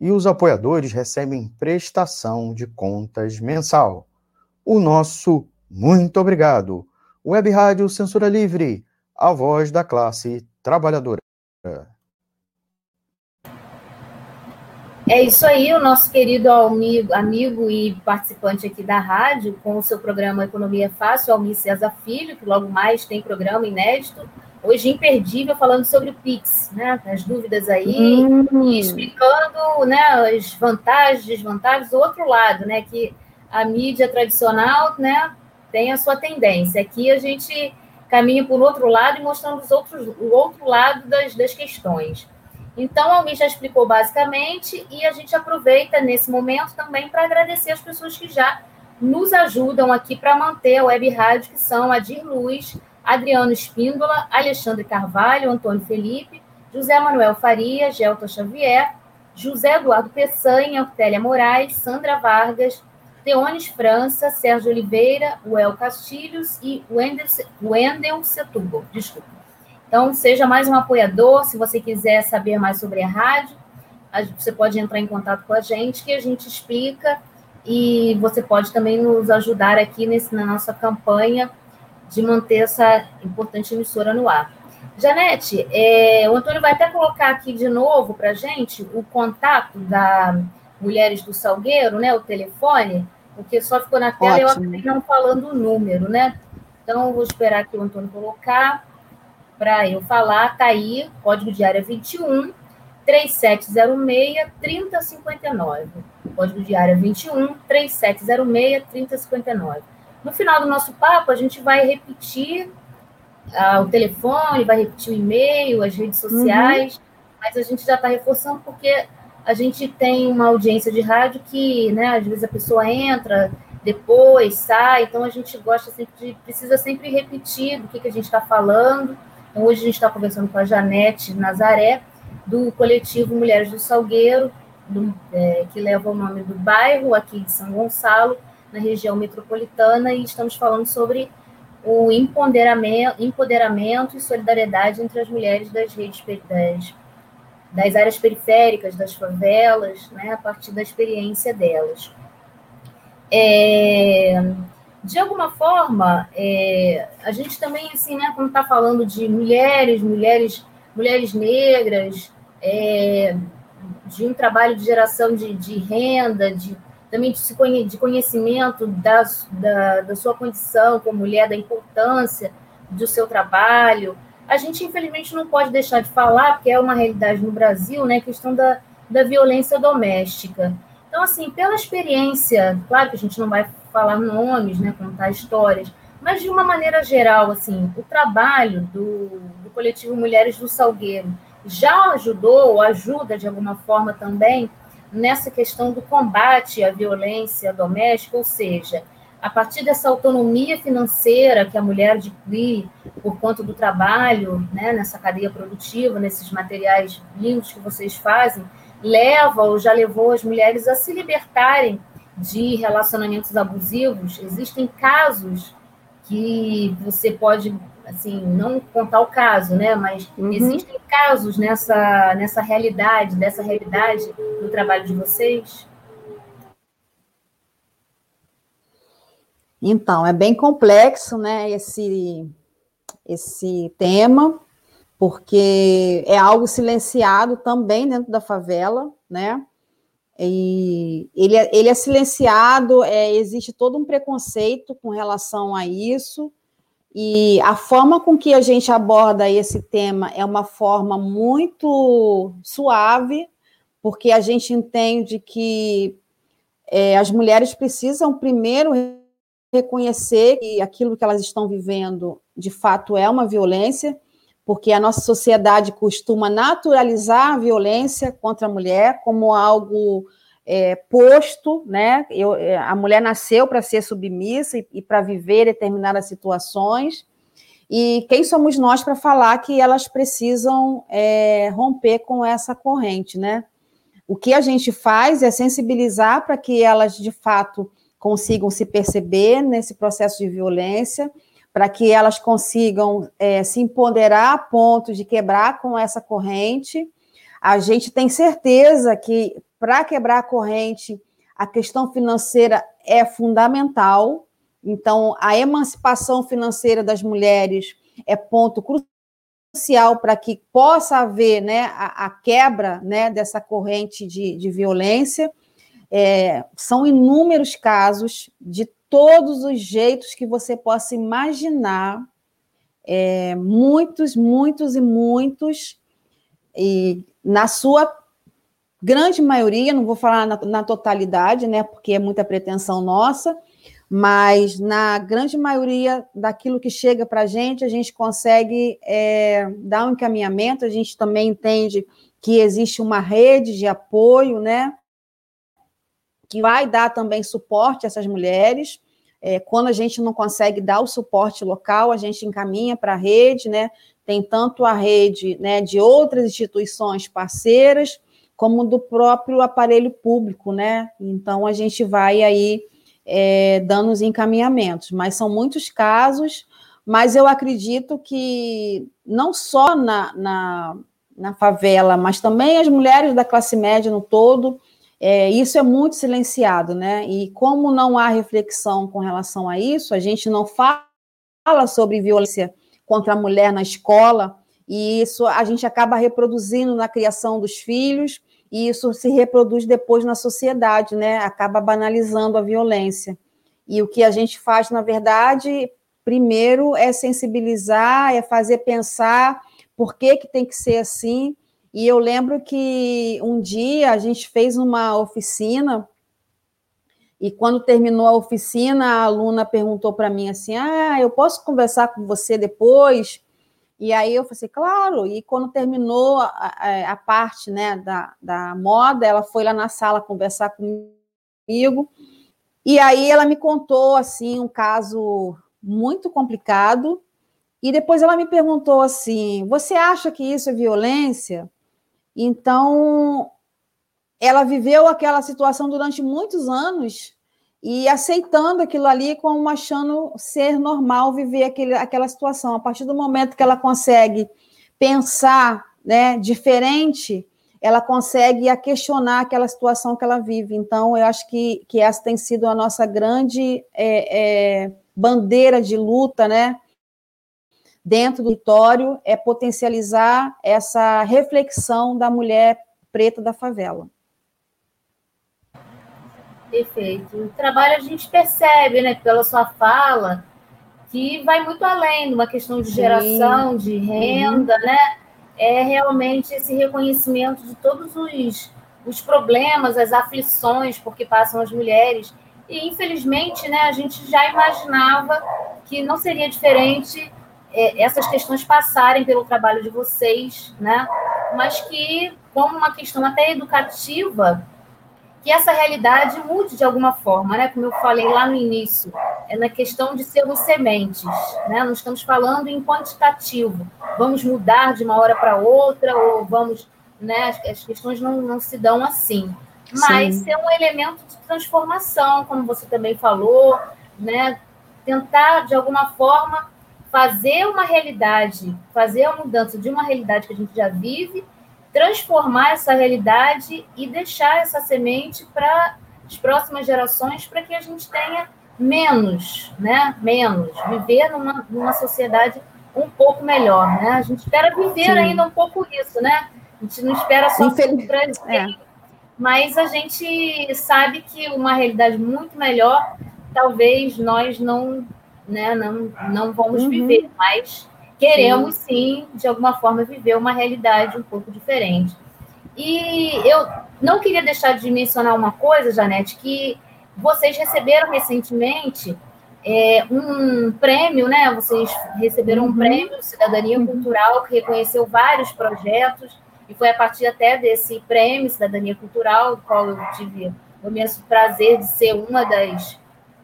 E os apoiadores recebem prestação de contas mensal. O nosso muito obrigado. Web Rádio Censura Livre, a voz da classe trabalhadora. É isso aí, o nosso querido amigo, amigo e participante aqui da rádio, com o seu programa Economia Fácil, Almir César Filho, que logo mais tem programa inédito, hoje imperdível, falando sobre o Pix, né? As dúvidas aí, hum. e explicando né, as vantagens, desvantagens, o outro lado, né? Que a mídia tradicional né, tem a sua tendência. Aqui a gente caminha por outro lado e mostrando os outros, o outro lado das, das questões. Então, alguém já explicou basicamente e a gente aproveita nesse momento também para agradecer as pessoas que já nos ajudam aqui para manter a web rádio, que são Adir Luz, Adriano Espíndola, Alexandre Carvalho, Antônio Felipe, José Manuel Faria, Gelton Xavier, José Eduardo Peçanha, Ortélia Moraes, Sandra Vargas, Teones França, Sérgio Oliveira, Uel Castilhos e Wendel, Wendel Setúbal. Desculpa. Então, seja mais um apoiador. Se você quiser saber mais sobre a rádio, você pode entrar em contato com a gente, que a gente explica. E você pode também nos ajudar aqui nesse, na nossa campanha de manter essa importante emissora no ar. Janete, é, o Antônio vai até colocar aqui de novo para a gente o contato da Mulheres do Salgueiro, né, o telefone, porque só ficou na tela e eu acabei não falando o número, né? Então, eu vou esperar aqui o Antônio colocar para eu falar, tá aí, código de área 21 3706 3059. Código de área 21 3706 3059. No final do nosso papo, a gente vai repetir ah, o telefone, vai repetir o e-mail, as redes sociais, uhum. mas a gente já está reforçando porque a gente tem uma audiência de rádio que, né, às vezes a pessoa entra, depois sai, então a gente gosta sempre de, precisa sempre repetir do que, que a gente está falando então, hoje a gente está conversando com a Janete Nazaré, do coletivo Mulheres do Salgueiro, do, é, que leva o nome do bairro aqui de São Gonçalo, na região metropolitana, e estamos falando sobre o empoderamento, empoderamento e solidariedade entre as mulheres das redes das, das áreas periféricas, das favelas, né, a partir da experiência delas. É, de alguma forma, é, a gente também, assim, né, quando está falando de mulheres, mulheres, mulheres negras, é, de um trabalho de geração de, de renda, de, também de conhecimento da, da, da sua condição como mulher, da importância do seu trabalho. A gente, infelizmente, não pode deixar de falar, porque é uma realidade no Brasil, né, a questão da, da violência doméstica. Então, assim, pela experiência, claro que a gente não vai falar nomes, né, contar histórias, mas de uma maneira geral, assim, o trabalho do, do coletivo Mulheres do Salgueiro já ajudou, ajuda de alguma forma também nessa questão do combate à violência doméstica, ou seja, a partir dessa autonomia financeira que a mulher adquire por conta do trabalho, né, nessa cadeia produtiva, nesses materiais lindos que vocês fazem, leva ou já levou as mulheres a se libertarem de relacionamentos abusivos. Existem casos que você pode, assim, não contar o caso, né, mas uhum. existem casos nessa, nessa realidade, dessa realidade do trabalho de vocês? Então, é bem complexo, né, esse, esse tema, porque é algo silenciado também dentro da favela, né, e ele, é, ele é silenciado, é, existe todo um preconceito com relação a isso, e a forma com que a gente aborda esse tema é uma forma muito suave, porque a gente entende que é, as mulheres precisam primeiro reconhecer que aquilo que elas estão vivendo de fato é uma violência, porque a nossa sociedade costuma naturalizar a violência contra a mulher como algo é, posto, né? Eu, é, a mulher nasceu para ser submissa e, e para viver determinadas situações. E quem somos nós para falar que elas precisam é, romper com essa corrente, né? O que a gente faz é sensibilizar para que elas, de fato, consigam se perceber nesse processo de violência, para que elas consigam é, se empoderar a ponto de quebrar com essa corrente. A gente tem certeza que para quebrar a corrente, a questão financeira é fundamental. Então, a emancipação financeira das mulheres é ponto crucial para que possa haver né, a, a quebra né, dessa corrente de, de violência. É, são inúmeros casos de todos os jeitos que você possa imaginar, é, muitos, muitos e muitos, e na sua grande maioria, não vou falar na, na totalidade, né, porque é muita pretensão nossa, mas na grande maioria daquilo que chega para a gente, a gente consegue é, dar um encaminhamento, a gente também entende que existe uma rede de apoio, né, que vai dar também suporte a essas mulheres. É, quando a gente não consegue dar o suporte local, a gente encaminha para a rede, né? Tem tanto a rede né, de outras instituições parceiras, como do próprio aparelho público, né? Então a gente vai aí é, dando os encaminhamentos, mas são muitos casos, mas eu acredito que não só na, na, na favela, mas também as mulheres da classe média no todo é, isso é muito silenciado, né? E como não há reflexão com relação a isso, a gente não fala sobre violência contra a mulher na escola, e isso a gente acaba reproduzindo na criação dos filhos, e isso se reproduz depois na sociedade, né? Acaba banalizando a violência. E o que a gente faz, na verdade, primeiro é sensibilizar, é fazer pensar por que, que tem que ser assim, e eu lembro que um dia a gente fez uma oficina e quando terminou a oficina, a aluna perguntou para mim assim: "Ah, eu posso conversar com você depois?" E aí eu falei, assim, claro. E quando terminou a, a, a, parte né, da, da moda, ela foi lá na sala conversar comigo. E aí ela me contou assim um caso muito complicado. E depois ela me perguntou assim: você acha que isso é violência? Então, ela viveu aquela situação durante muitos anos e aceitando aquilo ali como achando ser normal viver aquele, aquela situação. A partir do momento que ela consegue pensar né, diferente, ela consegue a questionar aquela situação que ela vive. Então, eu acho que, que essa tem sido a nossa grande é, é, bandeira de luta, né? dentro do território é potencializar essa reflexão da mulher preta da favela. Perfeito. O trabalho a gente percebe, né, pela sua fala, que vai muito além de uma questão de geração, Sim. de renda, uhum. né? É realmente esse reconhecimento de todos os, os problemas, as aflições por que passam as mulheres. E, infelizmente, né, a gente já imaginava que não seria diferente é, essas questões passarem pelo trabalho de vocês, né? Mas que, como uma questão até educativa, que essa realidade mude de alguma forma, né? Como eu falei lá no início, é na questão de sermos sementes, né? Não estamos falando em quantitativo, vamos mudar de uma hora para outra ou vamos, né? As, questões não, não se dão assim, mas Sim. ser um elemento de transformação, como você também falou, né? Tentar de alguma forma fazer uma realidade, fazer a mudança de uma realidade que a gente já vive transformar essa realidade e deixar essa semente para as próximas gerações, para que a gente tenha menos, né? Menos, viver numa, numa sociedade um pouco melhor, né? A gente espera viver Sim. ainda um pouco isso, né? A gente não espera só Infeliz... Brasil, é. mas a gente sabe que uma realidade muito melhor, talvez nós não, né, não, não vamos uhum. viver, mas queremos sim. de alguma forma, viver uma realidade um pouco diferente. E eu não queria deixar de mencionar uma coisa, Janete, que vocês receberam recentemente é, um prêmio, né? Vocês receberam uhum. um prêmio Cidadania uhum. Cultural que reconheceu vários projetos e foi a partir até desse prêmio Cidadania Cultural, do qual eu tive o imenso prazer de ser uma das,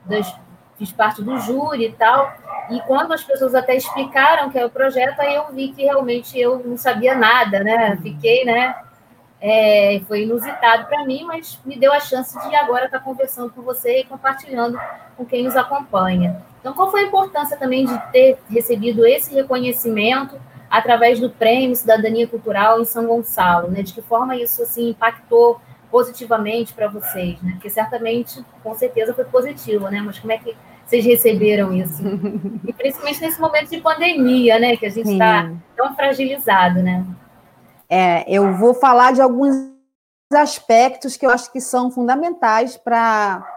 das fiz parte do júri e tal. E quando as pessoas até explicaram que é o projeto, aí eu vi que realmente eu não sabia nada, né? Fiquei, né? É, foi inusitado para mim, mas me deu a chance de agora estar conversando com você e compartilhando com quem nos acompanha. Então, qual foi a importância também de ter recebido esse reconhecimento através do Prêmio Cidadania Cultural em São Gonçalo? Né? De que forma isso assim impactou positivamente para vocês? Né? Porque certamente, com certeza, foi positivo, né? Mas como é que vocês receberam isso? E principalmente nesse momento de pandemia, né? Que a gente está tão fragilizado, né? É, eu vou falar de alguns aspectos que eu acho que são fundamentais para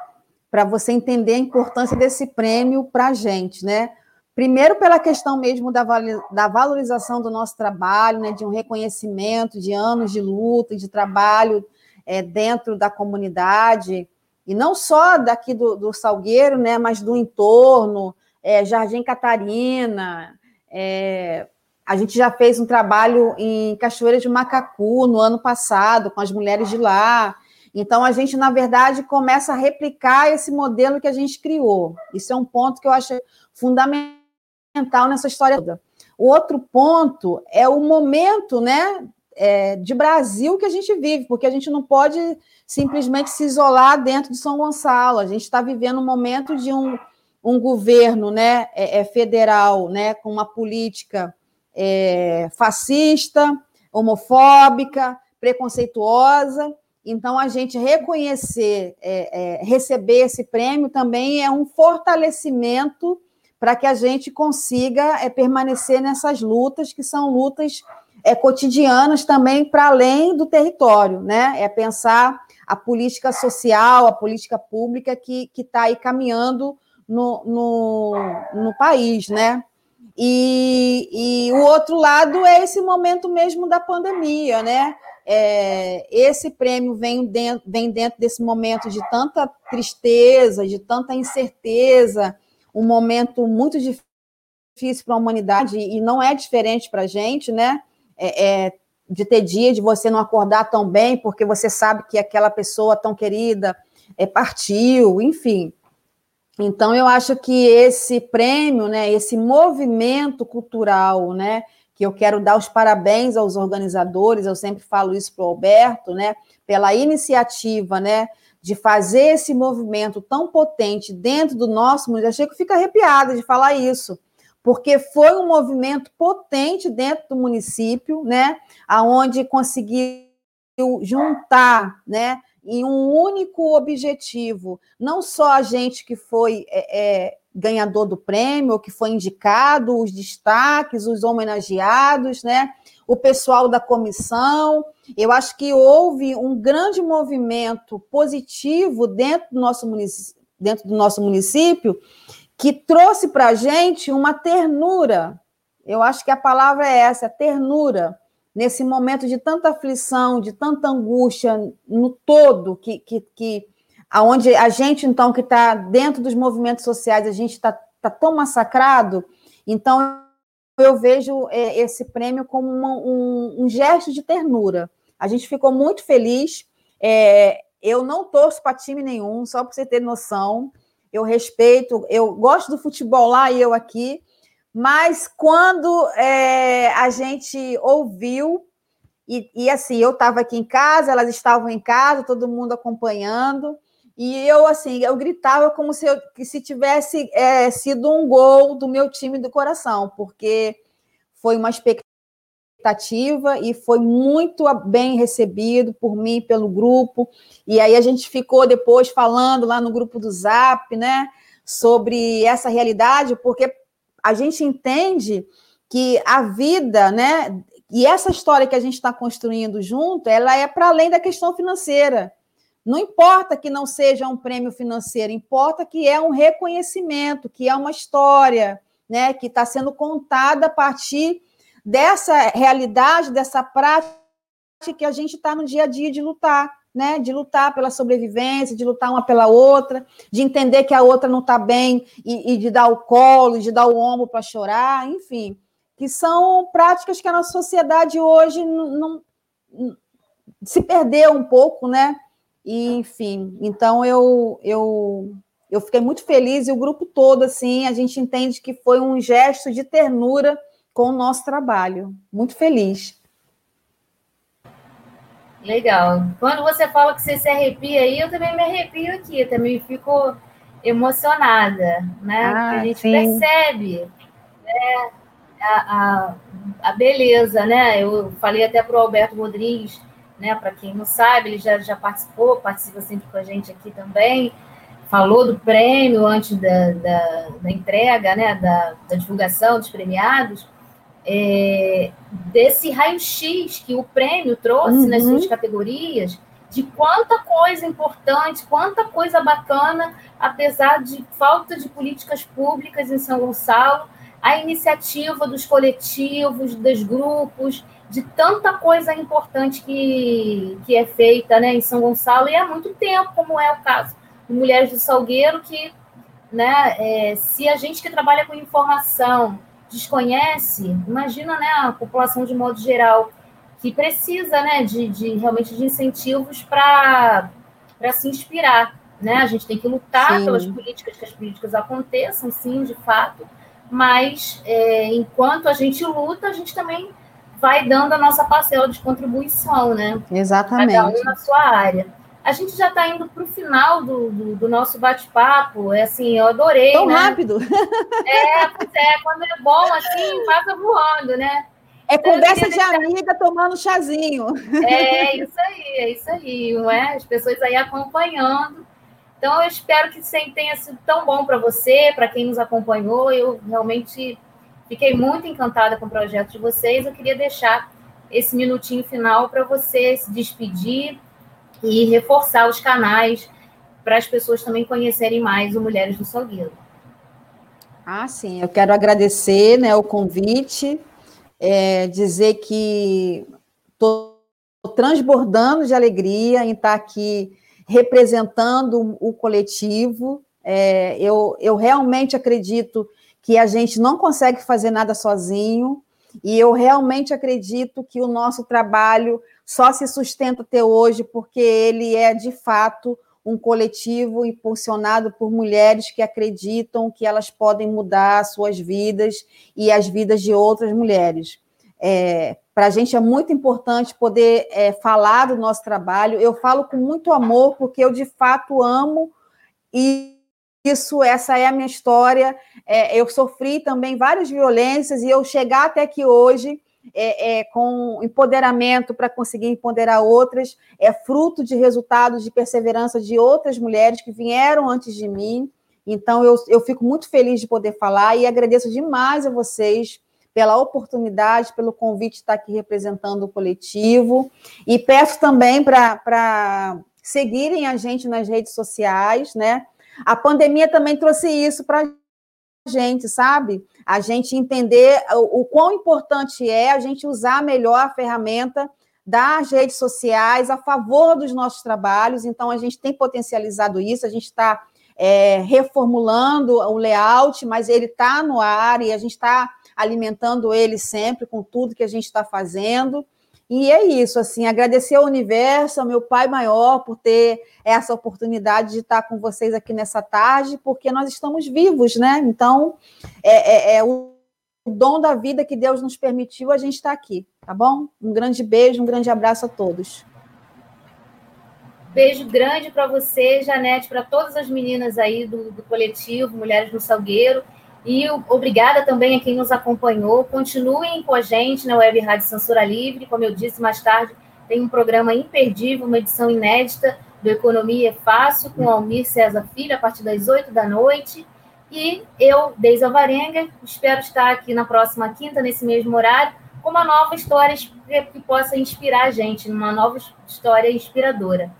para você entender a importância desse prêmio para a gente, né? Primeiro, pela questão mesmo da, da valorização do nosso trabalho, né? De um reconhecimento de anos de luta, de trabalho é, dentro da comunidade, e não só daqui do, do Salgueiro, né, mas do entorno, é, Jardim Catarina. É, a gente já fez um trabalho em Cachoeira de Macacu no ano passado, com as mulheres de lá. Então, a gente, na verdade, começa a replicar esse modelo que a gente criou. Isso é um ponto que eu acho fundamental nessa história toda. O outro ponto é o momento né, é, de Brasil que a gente vive, porque a gente não pode simplesmente se isolar dentro de São Gonçalo. A gente está vivendo um momento de um, um governo né, é, é, federal né, com uma política é, fascista, homofóbica, preconceituosa. Então, a gente reconhecer, é, é, receber esse prêmio também é um fortalecimento para que a gente consiga é, permanecer nessas lutas, que são lutas é, cotidianas também para além do território, né? É pensar a política social, a política pública que está aí caminhando no, no, no país, né? E, e, o outro lado é esse momento mesmo da pandemia, né? É, esse prêmio vem dentro, vem dentro desse momento de tanta tristeza, de tanta incerteza, um momento muito difícil para a humanidade, e não é diferente para a gente, né? É, é, de ter dia de você não acordar tão bem, porque você sabe que aquela pessoa tão querida é, partiu, enfim. Então, eu acho que esse prêmio, né, esse movimento cultural, né, que eu quero dar os parabéns aos organizadores, eu sempre falo isso para o Alberto, né, pela iniciativa, né, de fazer esse movimento tão potente dentro do nosso mundo. Eu achei que fica arrepiada de falar isso, porque foi um movimento potente dentro do município, né, aonde conseguiu juntar, né, em um único objetivo, não só a gente que foi é, é, ganhador do prêmio, que foi indicado, os destaques, os homenageados, né, o pessoal da comissão. Eu acho que houve um grande movimento positivo dentro do nosso município, dentro do nosso município que trouxe para a gente uma ternura. Eu acho que a palavra é essa, ternura, nesse momento de tanta aflição, de tanta angústia no todo, que, que, que aonde a gente, então, que está dentro dos movimentos sociais, a gente está tá tão massacrado, então eu vejo é, esse prêmio como uma, um, um, gesto de ternura. A gente ficou muito feliz. É, eu não torço para time nenhum, só para você ter noção. Eu respeito, eu gosto do futebol lá e eu aqui, mas quando é, a gente ouviu, e, e assim, eu estava aqui em casa, elas estavam em casa, todo mundo acompanhando, e eu, assim, eu gritava como se, eu, se tivesse é, sido um gol do meu time do coração, porque foi uma expectativa e foi muito bem recebido por mim, pelo grupo. E aí a gente ficou depois falando lá no grupo do Zap, né, sobre essa realidade, porque a gente entende que a vida, né, e essa história que a gente está construindo junto, ela é para além da questão financeira. Não importa que não seja um prêmio financeiro, importa que é um reconhecimento, que é uma história, né, que está sendo contada a partir dessa realidade, dessa prática que a gente está no dia a dia de lutar, né, de lutar pela sobrevivência, de lutar uma pela outra, de entender que a outra não está bem e, e, de dar o colo, de dar o ombro para chorar, enfim, que são práticas que a nossa sociedade hoje não, não se perdeu um pouco, né? E, enfim, então eu, eu, eu fiquei muito feliz e o grupo todo, assim, a gente entende que foi um gesto de ternura com o nosso trabalho. Muito feliz. Legal. Quando você fala que você se arrepia aí, eu também me arrepio aqui, também fico emocionada, né? Ah, a gente sim. percebe né, a, a, a, beleza, né? Eu falei até para o Alberto Rodrigues né? Para quem não sabe, ele já, já participou, participa sempre com a gente aqui também, falou do prêmio antes da, da, da entrega, né? Da, da, divulgação dos premiados, é, desse raio-x que o prêmio trouxe uhum. nas suas categorias, de quanta coisa importante, quanta coisa bacana, apesar de falta de políticas públicas em São Gonçalo, a iniciativa dos coletivos, dos grupos, de tanta coisa importante que, que é feita né, em São Gonçalo, e há muito tempo, como é o caso de Mulheres do Salgueiro, que né, é, se a gente que trabalha com informação desconhece, imagina né, a população de modo geral, que precisa né, de, de realmente de incentivos para se inspirar. Né? A gente tem que lutar sim. pelas políticas, que as políticas aconteçam, sim, de fato, mas é, enquanto a gente luta, a gente também vai dando a nossa parcela de contribuição, né? Exatamente. Cada um na sua área. A gente já está indo para o final do, do, do nosso bate-papo. É assim, eu adorei. Tão né? rápido. É, pois é, quando é bom, assim, passa voando, né? É então, conversa de amiga tomando chazinho. É isso aí, é isso aí, não é? As pessoas aí acompanhando. Então, eu espero que tenha sido tão bom para você, para quem nos acompanhou. Eu realmente Fiquei muito encantada com o projeto de vocês. Eu queria deixar esse minutinho final para você se despedir e reforçar os canais para as pessoas também conhecerem mais o Mulheres do Salgueiro. Ah, sim, eu quero agradecer né, o convite, é, dizer que estou transbordando de alegria em estar aqui representando o coletivo. É, eu, eu realmente acredito que a gente não consegue fazer nada sozinho, e eu realmente acredito que o nosso trabalho só se sustenta até hoje porque ele é, de fato, um coletivo impulsionado por mulheres que acreditam que elas podem mudar suas vidas e as vidas de outras mulheres. É, Para a gente é muito importante poder é, falar do nosso trabalho. Eu falo com muito amor, porque eu de fato amo e isso, essa é a minha história. É, eu sofri também várias violências e eu chegar até aqui hoje é, é, com empoderamento para conseguir empoderar outras é fruto de resultados de perseverança de outras mulheres que vieram antes de mim. Então, eu, eu fico muito feliz de poder falar e agradeço demais a vocês pela oportunidade, pelo convite de estar aqui representando o coletivo. E peço também para seguirem a gente nas redes sociais, né? A pandemia também trouxe isso para a gente, sabe? A gente entender o, o quão importante é a gente usar melhor a ferramenta das redes sociais a favor dos nossos trabalhos. Então, a gente tem potencializado isso, a gente está é, reformulando o layout, mas ele está no ar e a gente está alimentando ele sempre com tudo que a gente está fazendo. E é isso, assim, agradecer ao universo, ao meu pai maior, por ter essa oportunidade de estar com vocês aqui nessa tarde, porque nós estamos vivos, né? Então, é, é, é o dom da vida que Deus nos permitiu, a gente estar aqui, tá bom? Um grande beijo, um grande abraço a todos. Beijo grande para você, Janete, para todas as meninas aí do, do coletivo Mulheres no Salgueiro. E obrigada também a quem nos acompanhou. Continuem com a gente na Web Rádio Censura Livre. Como eu disse mais tarde, tem um programa imperdível, uma edição inédita do Economia é Fácil, com Almir César Filho, a partir das 8 da noite. E eu, Deise Alvarenga, espero estar aqui na próxima quinta, nesse mesmo horário, com uma nova história que possa inspirar a gente, uma nova história inspiradora.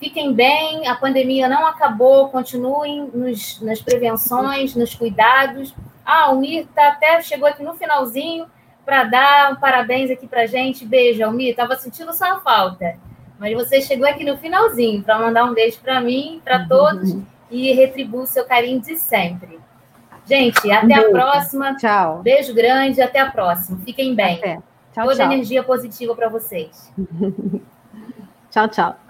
Fiquem bem, a pandemia não acabou, continuem nos, nas prevenções, nos cuidados. Ah, o Mir tá até chegou aqui no finalzinho para dar um parabéns aqui para gente. Beijo, Almir. Tava sentindo sua falta, mas você chegou aqui no finalzinho para mandar um beijo para mim, para todos e retribuir o seu carinho de sempre. Gente, até a próxima. Tchau. Beijo grande, até a próxima. Fiquem bem. Até. Tchau, Toda tchau. energia positiva para vocês. tchau, tchau.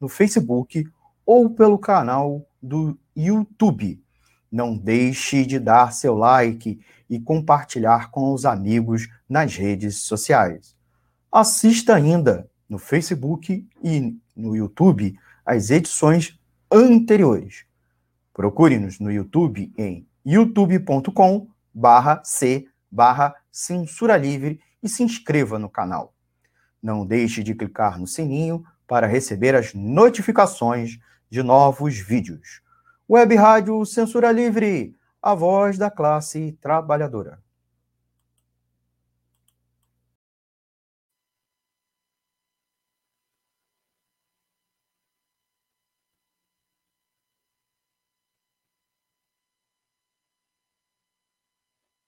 no Facebook ou pelo canal do YouTube. Não deixe de dar seu like e compartilhar com os amigos nas redes sociais. Assista ainda no Facebook e no YouTube as edições anteriores. Procure-nos no YouTube em youtube.com barra c barra censura livre e se inscreva no canal. Não deixe de clicar no sininho para receber as notificações de novos vídeos. Web Rádio Censura Livre, a voz da classe trabalhadora.